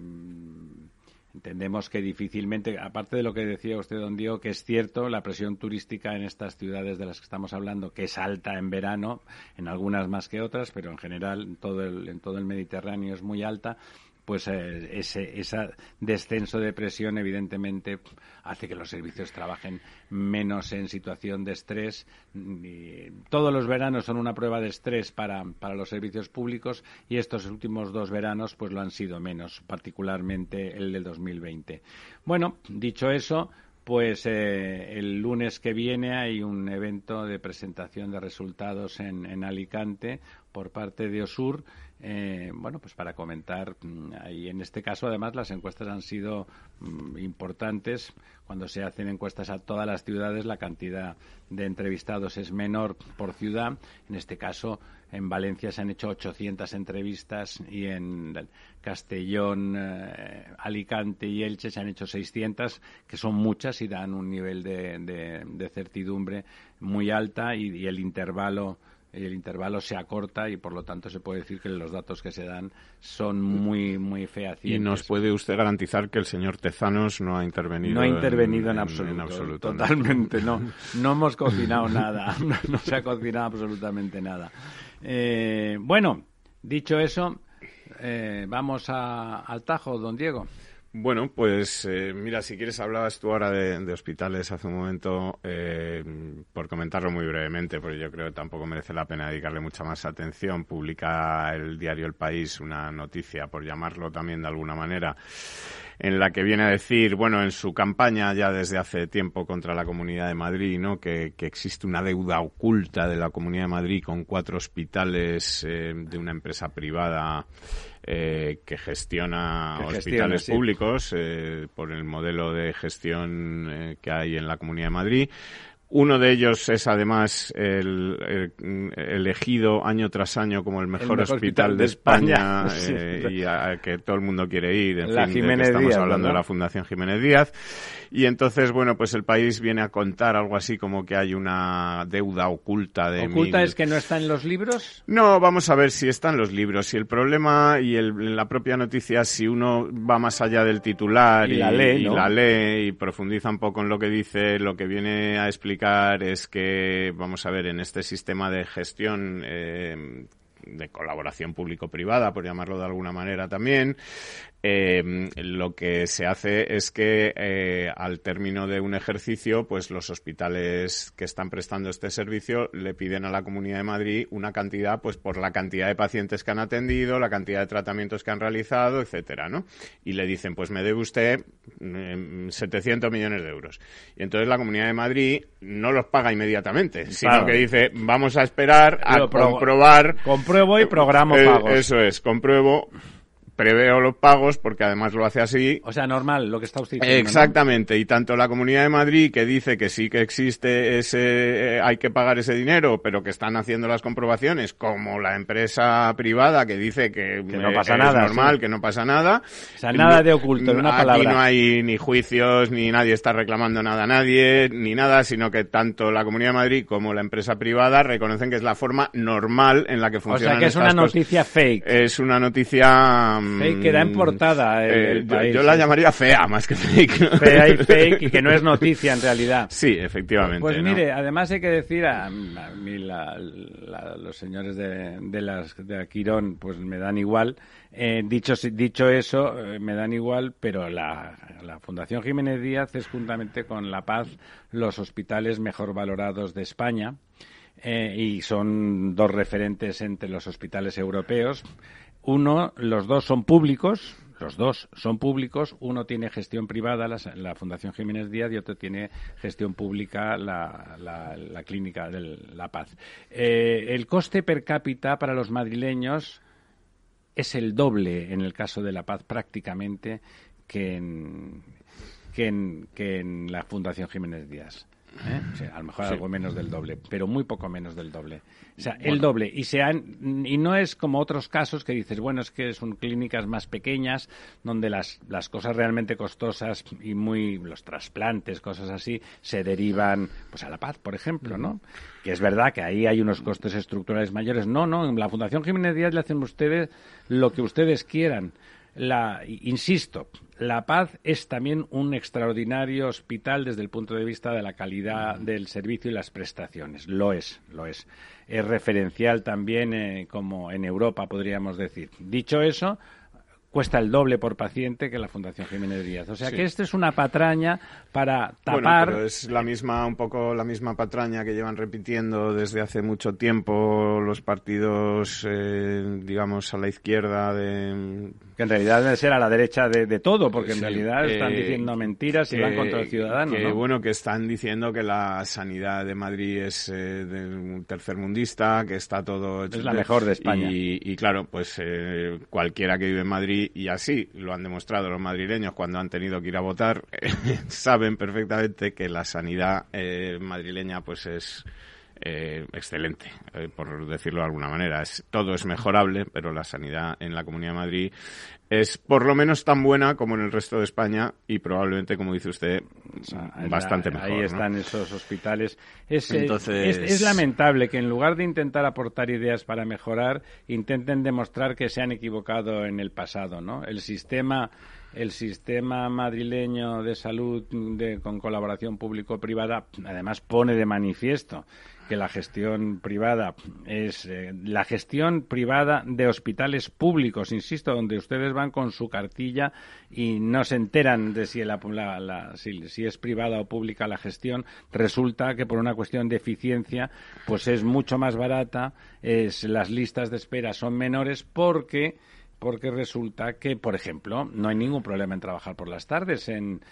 Entendemos que difícilmente, aparte de lo que decía usted, don Diego, que es cierto, la presión turística en estas ciudades de las que estamos hablando, que es alta en verano, en algunas más que otras, pero en general en todo el, en todo el Mediterráneo es muy alta, pues eh, ese, descenso de presión evidentemente hace que los servicios trabajen menos en situación de estrés. todos los veranos son una prueba de estrés para, para, los servicios públicos y estos últimos dos veranos pues lo han sido menos, particularmente el del 2020. Bueno, dicho eso, pues eh, el lunes que viene hay un evento de presentación de resultados en, en Alicante por parte de Osur eh, bueno, pues para comentar, mm, y en este caso además las encuestas han sido mm, importantes. Cuando se hacen encuestas a todas las ciudades, la cantidad de entrevistados es menor por ciudad. En este caso, en Valencia se han hecho 800 entrevistas y en Castellón, eh, Alicante y Elche se han hecho 600, que son muchas y dan un nivel de, certidumbre muy alta y el intervalo el intervalo se acorta y por lo tanto se puede decir que los datos que se dan son muy muy fehacientes. ¿Y nos puede usted garantizar que el señor Tezanos no ha intervenido? No ha intervenido en, absoluto, totalmente, no. (laughs) no. hemos cocinado nada, (laughs) no, se ha cocinado absolutamente nada. Eh, bueno, dicho eso, eh, vamos al tajo, don Diego. Bueno, pues eh, mira, si quieres hablabas tú ahora de, hospitales hace un momento, eh, por comentarlo muy brevemente, porque yo creo que tampoco merece la pena dedicarle mucha más atención. Publica el diario El País una noticia, por llamarlo también de alguna manera, en la que viene a decir, bueno, en su campaña ya desde hace tiempo contra la Comunidad de Madrid, ¿no? Que, existe una deuda oculta de la Comunidad de Madrid con cuatro hospitales eh, de una empresa privada eh, que gestiona hospitales públicos eh, por el modelo de gestión eh, que hay en la Comunidad de Madrid. Uno de ellos es además el, elegido año tras año como el mejor, hospital, de España, (laughs) y a, que todo el mundo quiere ir. En la fin, estamos hablando de la Fundación Jiménez Díaz. Y entonces, bueno, pues el país viene a contar algo así como que hay una deuda oculta de... ¿Oculta es que no está en los libros? No, vamos a ver si está en los libros. Y el problema, y en la propia noticia, si uno va más allá del titular y, la, lee, y la lee y profundiza un poco en lo que dice, lo que viene a explicar es que, vamos a ver, en este sistema de gestión eh, de colaboración público-privada, por llamarlo de alguna manera también, eh, lo que se hace es que eh, al término de un ejercicio, pues los hospitales que están prestando este servicio le piden a la Comunidad de Madrid una cantidad, pues por la cantidad de pacientes que han atendido, la cantidad de tratamientos que han realizado, etcétera, ¿no? Y le dicen, pues me debe usted 700 mm, millones de euros. Y entonces la Comunidad de Madrid no los paga inmediatamente, sino que dice, vamos a esperar a comprobar. Compruebo y programo eh, pagos. Eso es, compruebo preveo los pagos porque además lo hace así. O sea, normal, lo que está usted diciendo. Exactamente, y tanto la Comunidad de Madrid que dice que sí que existe ese, eh, hay que pagar ese dinero, pero que están haciendo las comprobaciones, como la empresa privada que dice que, no pasa nada, es normal, que no pasa nada. O sea, nada de oculto, en una Aquí palabra. no hay ni juicios, ni nadie está reclamando nada a nadie, ni nada, sino que tanto la Comunidad de Madrid como la empresa privada reconocen que es la forma normal en la que funciona. O sea, que es una noticia fake. Es una noticia Fake que da en portada el, eh, Yo, la llamaría fea más que fake. Fea y fake y que no es noticia en realidad. (laughs) Sí, efectivamente. Pues mire, además hay que decir a, mí los señores de, de, las, de Aquirón pues me dan igual. Eh, dicho, dicho eso, eh, me dan igual, pero la, la Fundación Jiménez Díaz es juntamente con La Paz los hospitales mejor valorados de España. y son dos referentes entre los hospitales europeos. Uno, los dos son públicos, los dos son públicos, uno tiene gestión privada, la, Fundación Jiménez Díaz, y otro tiene gestión pública, la, Clínica de La Paz. Eh, el coste per cápita para los madrileños es el doble en el caso de La Paz prácticamente que en, que en, que en la Fundación Jiménez Díaz. ¿Eh? a lo mejor algo menos del doble, pero muy poco menos del doble. O sea, el doble. Y, se y no es como otros casos que dices, bueno, es que son clínicas más pequeñas, donde las, las cosas realmente costosas y muy, los trasplantes, cosas así, se derivan pues a La Paz, por ejemplo, ¿no? Que es verdad que ahí hay unos costes estructurales mayores. No, no, en la Fundación Jiménez Díaz le hacen ustedes lo que ustedes quieran. La, insisto, La Paz es también un extraordinario hospital desde el punto de vista de la calidad del servicio y las prestaciones. Lo es, lo es. Es referencial también eh, como en Europa, podríamos decir. Dicho eso, cuesta el doble por paciente que la Fundación Jiménez Díaz. O sea que esto es una patraña para tapar. Bueno, pero es la misma, un poco la misma patraña que llevan repitiendo desde hace mucho tiempo los partidos, eh, digamos, a la izquierda de. Que en realidad debe ser a la derecha de, todo, porque en realidad están eh, diciendo mentiras y van contra el ciudadano. Que, bueno, que están diciendo que la sanidad de Madrid es eh, de un tercermundista, que está todo. Es la mejor de España. y claro, pues cualquiera que vive en Madrid y, así lo han demostrado los madrileños cuando han tenido que ir a votar, (laughs) saben perfectamente que la sanidad eh, madrileña pues es eh, excelente, eh, por decirlo de alguna manera. Es, todo es mejorable, pero la sanidad en la Comunidad de Madrid es por lo menos tan buena como en el resto de España y probablemente, como dice usted, bastante mejor. Ahí están esos hospitales. Es, Entonces... es, lamentable que en lugar de intentar aportar ideas para mejorar, intenten demostrar que se han equivocado en el pasado, ¿no? El sistema el sistema madrileño de salud de, con colaboración público-privada además pone de manifiesto que la gestión privada es eh, la gestión privada de hospitales públicos, insisto, donde ustedes van con su cartilla y no se enteran de si, si, es privada o pública la gestión, resulta que por una cuestión de eficiencia, pues es mucho más barata, es, las listas de espera son menores porque porque resulta que, por ejemplo, no hay ningún problema en trabajar por las tardes en,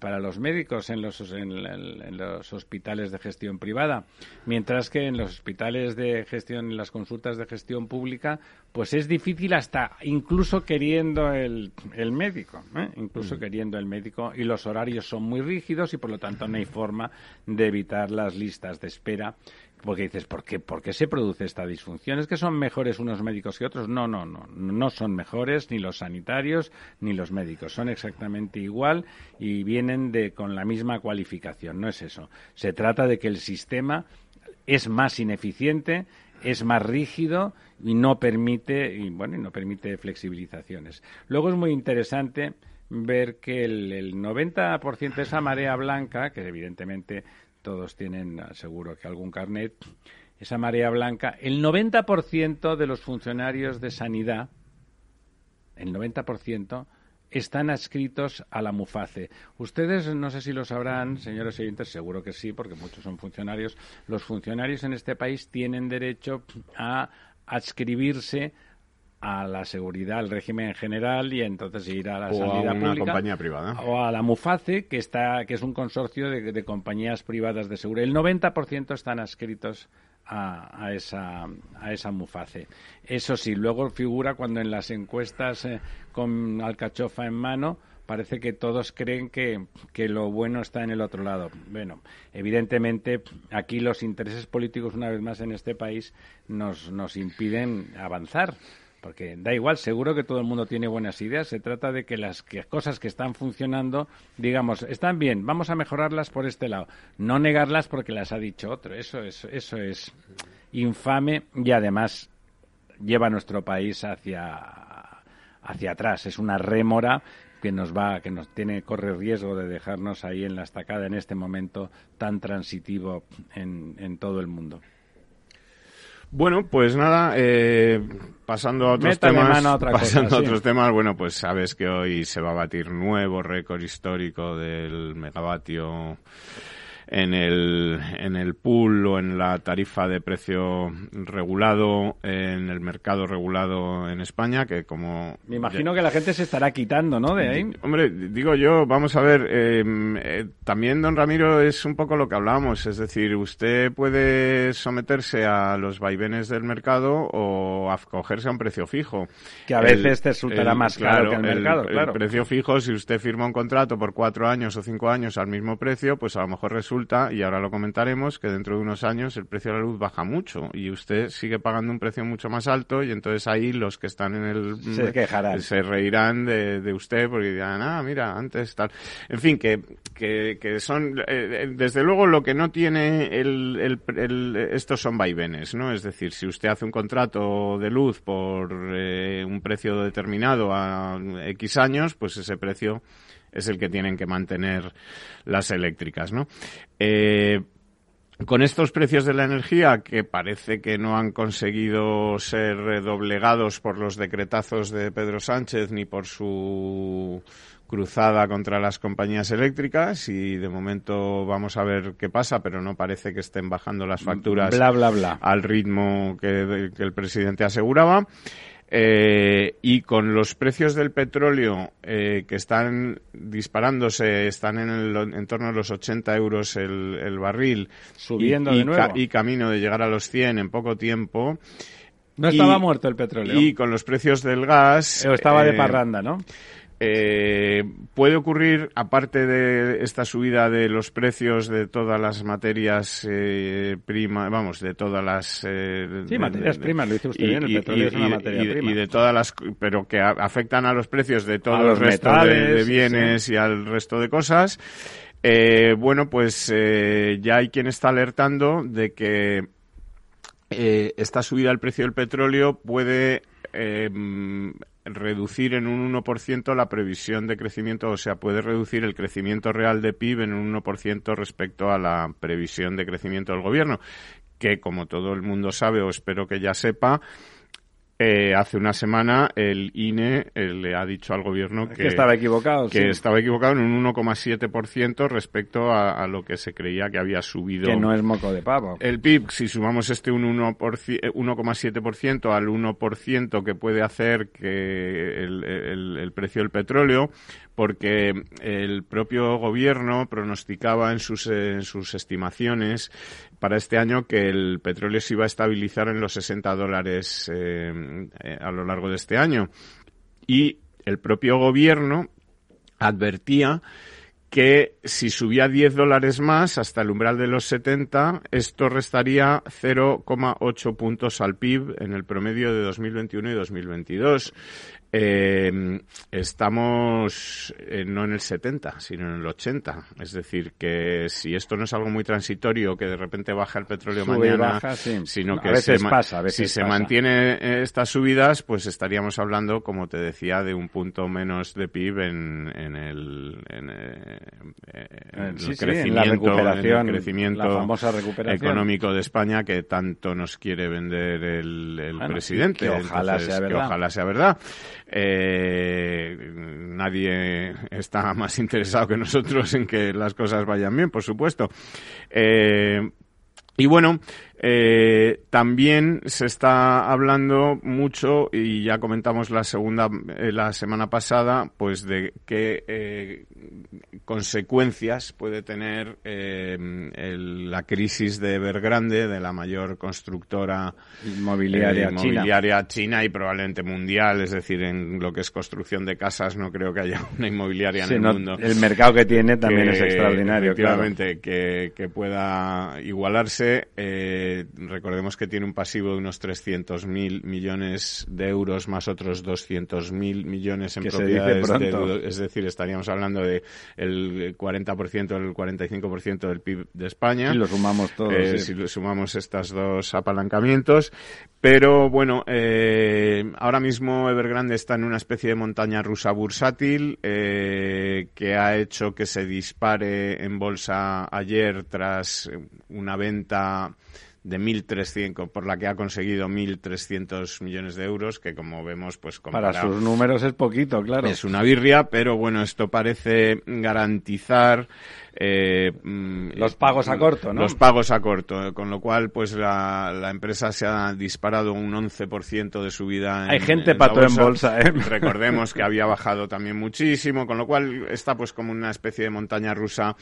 para los médicos en los, en, los hospitales de gestión privada, mientras que en los hospitales de gestión, en las consultas de gestión pública, pues es difícil hasta incluso queriendo el, el médico, ¿eh? incluso mm. queriendo el médico, y los horarios son muy rígidos y por lo tanto no hay forma de evitar las listas de espera porque dices, ¿por qué, ¿por qué se produce esta disfunción? ¿Es que son mejores unos médicos que otros? No, no, no. No son mejores ni los sanitarios ni los médicos. Son exactamente igual y vienen de, con la misma cualificación. No es eso. Se trata de que el sistema es más ineficiente, es más rígido y no permite, bueno, y no permite flexibilizaciones. Luego es muy interesante ver que el, el 90% de esa marea blanca, que evidentemente todos tienen seguro que algún carnet, esa marea blanca, el 90% de los funcionarios de sanidad, el 90%, están adscritos a la MUFACE. Ustedes no sé si lo sabrán, señores oyentes, seguro que sí, porque muchos son funcionarios. Los funcionarios en este país tienen derecho a adscribirse a la seguridad, al régimen general y entonces ir a la o a una compañía privada. O a la MUFACE, que, está, que es un consorcio de, compañías privadas de seguridad. El 90% están adscritos a, esa, a esa MUFACE. Eso sí, luego figura cuando en las encuestas eh, con alcachofa en mano parece que todos creen que, que, lo bueno está en el otro lado. Bueno, evidentemente aquí los intereses políticos, una vez más en este país, nos, nos impiden avanzar porque da igual, seguro que todo el mundo tiene buenas ideas. Se trata de que las cosas que están funcionando, digamos, están bien, vamos a mejorarlas por este lado. No negarlas porque las ha dicho otro. Eso es, eso es infame y además lleva a nuestro país hacia, hacia atrás. Es una rémora que nos va, que nos tiene, corre riesgo de dejarnos ahí en la estacada en este momento tan transitivo en, en todo el mundo. Bueno, pues nada, eh, pasando a otros temas, pasando a otros temas, bueno, pues sabes que hoy se va a batir nuevo récord histórico del megavatio en el, en el pool o en la tarifa de precio regulado en el mercado regulado en España, que como... Me imagino que la gente se estará quitando, ¿no? De ahí. Hombre, digo yo, vamos a ver, em, eh, también, don Ramiro, es un poco lo que hablábamos, es decir, usted puede someterse a los vaivenes del mercado o acogerse a un precio fijo. Que a veces te resultará más caro que el mercado, claro. El precio fijo, si usted firma un contrato por cuatro años o cinco años al mismo precio, pues a lo mejor resulta y ahora lo comentaremos, que dentro de unos años el precio de la luz baja mucho y usted sigue pagando un precio mucho más alto y entonces ahí los que están en el... Se quejarán. Se reirán de, usted porque dirán, ah, mira, antes tal... En fin, que, que, son... Eh, desde luego lo que no tiene el, el, estos son vaivenes, ¿no? Es decir, si usted hace un contrato de luz por eh, un precio determinado a X años, pues ese precio es el que tienen que mantener las eléctricas, ¿no? Eh, con estos precios de la energía que parece que no han conseguido ser doblegados por los decretazos de Pedro Sánchez ni por su cruzada contra las compañías eléctricas y de momento vamos a ver qué pasa, pero no parece que estén bajando las facturas bla, bla, bla. al ritmo que, que el presidente aseguraba. Eh, y con los precios del petróleo eh, que están disparándose, están en, el, en torno a los 80 euros el, barril. Subiendo y, de nuevo. y camino de llegar a los 100 en poco tiempo. No estaba muerto el petróleo. Y con los precios del gas. estaba de eh, parranda, ¿no? Eh, puede ocurrir, aparte de esta subida de los precios de todas las materias eh, primas, vamos, de todas las... Eh, sí, materias primas, lo dice usted bien, el petróleo es una materia prima. Y de todas las, pero que afectan a los precios de todos los, restos de, bienes y al resto de cosas. Eh, bueno, pues eh, ya hay quien está alertando de que esta subida del precio del petróleo puede reducir en un 1% la previsión de crecimiento, o sea, puede reducir el crecimiento real de PIB en un 1% respecto a la previsión de crecimiento del gobierno, que como todo el mundo sabe o espero que ya sepa, eh, hace una semana el INE eh, le ha dicho al gobierno que, estaba equivocado. Que estaba equivocado en un 1,7% respecto a, lo que se creía que había subido. Que no es moco de pavo. El PIB, si sumamos este un 1,7% al 1% que puede hacer que el precio del petróleo, porque el propio gobierno pronosticaba en sus, en sus estimaciones para este año que el petróleo se iba a estabilizar en los 60 dólares eh, eh, a lo largo de este año. Y el propio gobierno advertía que si subía 10 dólares más hasta el umbral de los 70, esto restaría 0,8 puntos al PIB en el promedio de 2021 y 2022. Eh, estamos eh, no en el 70, sino en el 80. Es decir, que si esto no es algo muy transitorio, que de repente baja el petróleo mañana, sino que se pasa, si se mantiene eh, estas subidas, pues estaríamos hablando, como te decía, de un punto menos de PIB en, en el, en, el crecimiento, la crecimiento económico de España que tanto nos quiere vender el, presidente. ojalá sea verdad. Que ojalá sea verdad. Eh, nadie está más interesado que nosotros en que las cosas vayan bien, por supuesto. Eh, y bueno, eh, también se está hablando mucho y ya comentamos la segunda eh, la semana pasada, pues de qué eh, consecuencias puede tener la crisis de Evergrande, de la mayor constructora inmobiliaria, china. y probablemente mundial, es decir, en lo que es construcción de casas no creo que haya una inmobiliaria en el mundo. El mercado que tiene también es extraordinario, efectivamente, que, que pueda igualarse. Eh, recordemos que tiene un pasivo de unos 300.000 millones de euros más otros 200.000 millones en propiedades es decir, estaríamos hablando de el 40% el 45% del PIB de España. Si lo sumamos todos. Eh, si sumamos estos dos apalancamientos. Pero bueno, eh, ahora mismo Evergrande está en una especie de montaña rusa bursátil eh, que ha hecho que se dispare en bolsa ayer tras una venta de 1.300, por la que ha conseguido 1.300 millones de euros, que como vemos, pues Para sus números es poquito, claro. Es una birria, pero bueno, esto parece garantizar... Eh, mm, los pagos a corto, ¿no? Los pagos a corto, con lo cual, pues la, la empresa se ha disparado un 11% de su vida. Hay gente pato en bolsa, ¿eh? (laughs) Recordemos que había bajado también muchísimo, con lo cual está pues como una especie de montaña rusa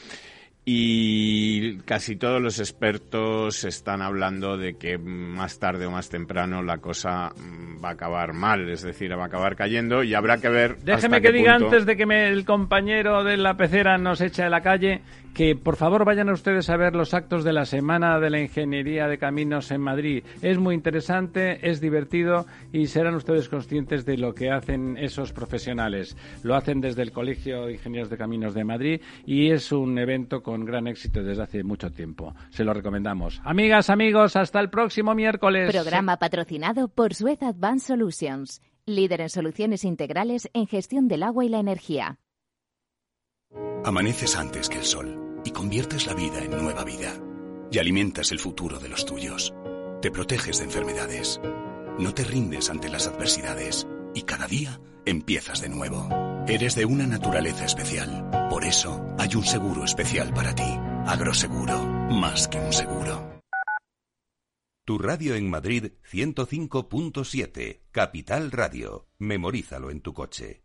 y casi todos los expertos están hablando de que más tarde o más temprano la cosa mm, va a acabar mal, es decir, va a acabar cayendo y habrá que ver. Déjeme que diga antes de que el compañero de la pecera nos eche a la calle que por favor vayan ustedes a ver los actos de la Semana de la Ingeniería de Caminos en Madrid. Es muy interesante, es divertido y serán ustedes conscientes de lo que hacen esos profesionales. Lo hacen desde el Colegio de Ingenieros de Caminos de Madrid y es un evento con gran éxito desde hace mucho tiempo. Se lo recomendamos. Amigas, amigos, hasta el próximo miércoles. Programa patrocinado por Suez Advanced Solutions, líder en soluciones integrales en gestión del agua y la energía. Amaneces antes que el sol conviertes la vida en nueva vida. Y alimentas el futuro de los tuyos. Te proteges de enfermedades. No te rindes ante las adversidades. Y cada día empiezas de nuevo. Eres de una naturaleza especial. Por eso hay un seguro especial para ti. Agroseguro. Más que un seguro. Tu radio en Madrid 105.7. Capital Radio. Memorízalo en tu coche.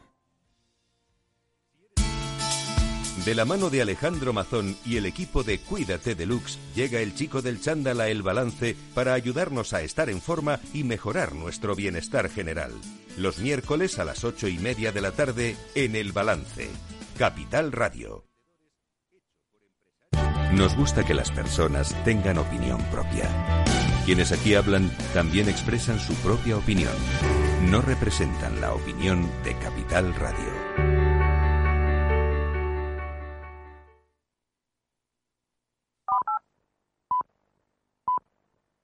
De la mano de Alejandro Mazón y el equipo de Cuídate Deluxe, llega el chico del chándal a El Balance para ayudarnos a estar en forma y mejorar nuestro bienestar general. Los miércoles a las ocho y media de la tarde en El Balance. Capital Radio. Nos gusta que las personas tengan opinión propia. Quienes aquí hablan también expresan su propia opinión. No representan la opinión de Capital Radio.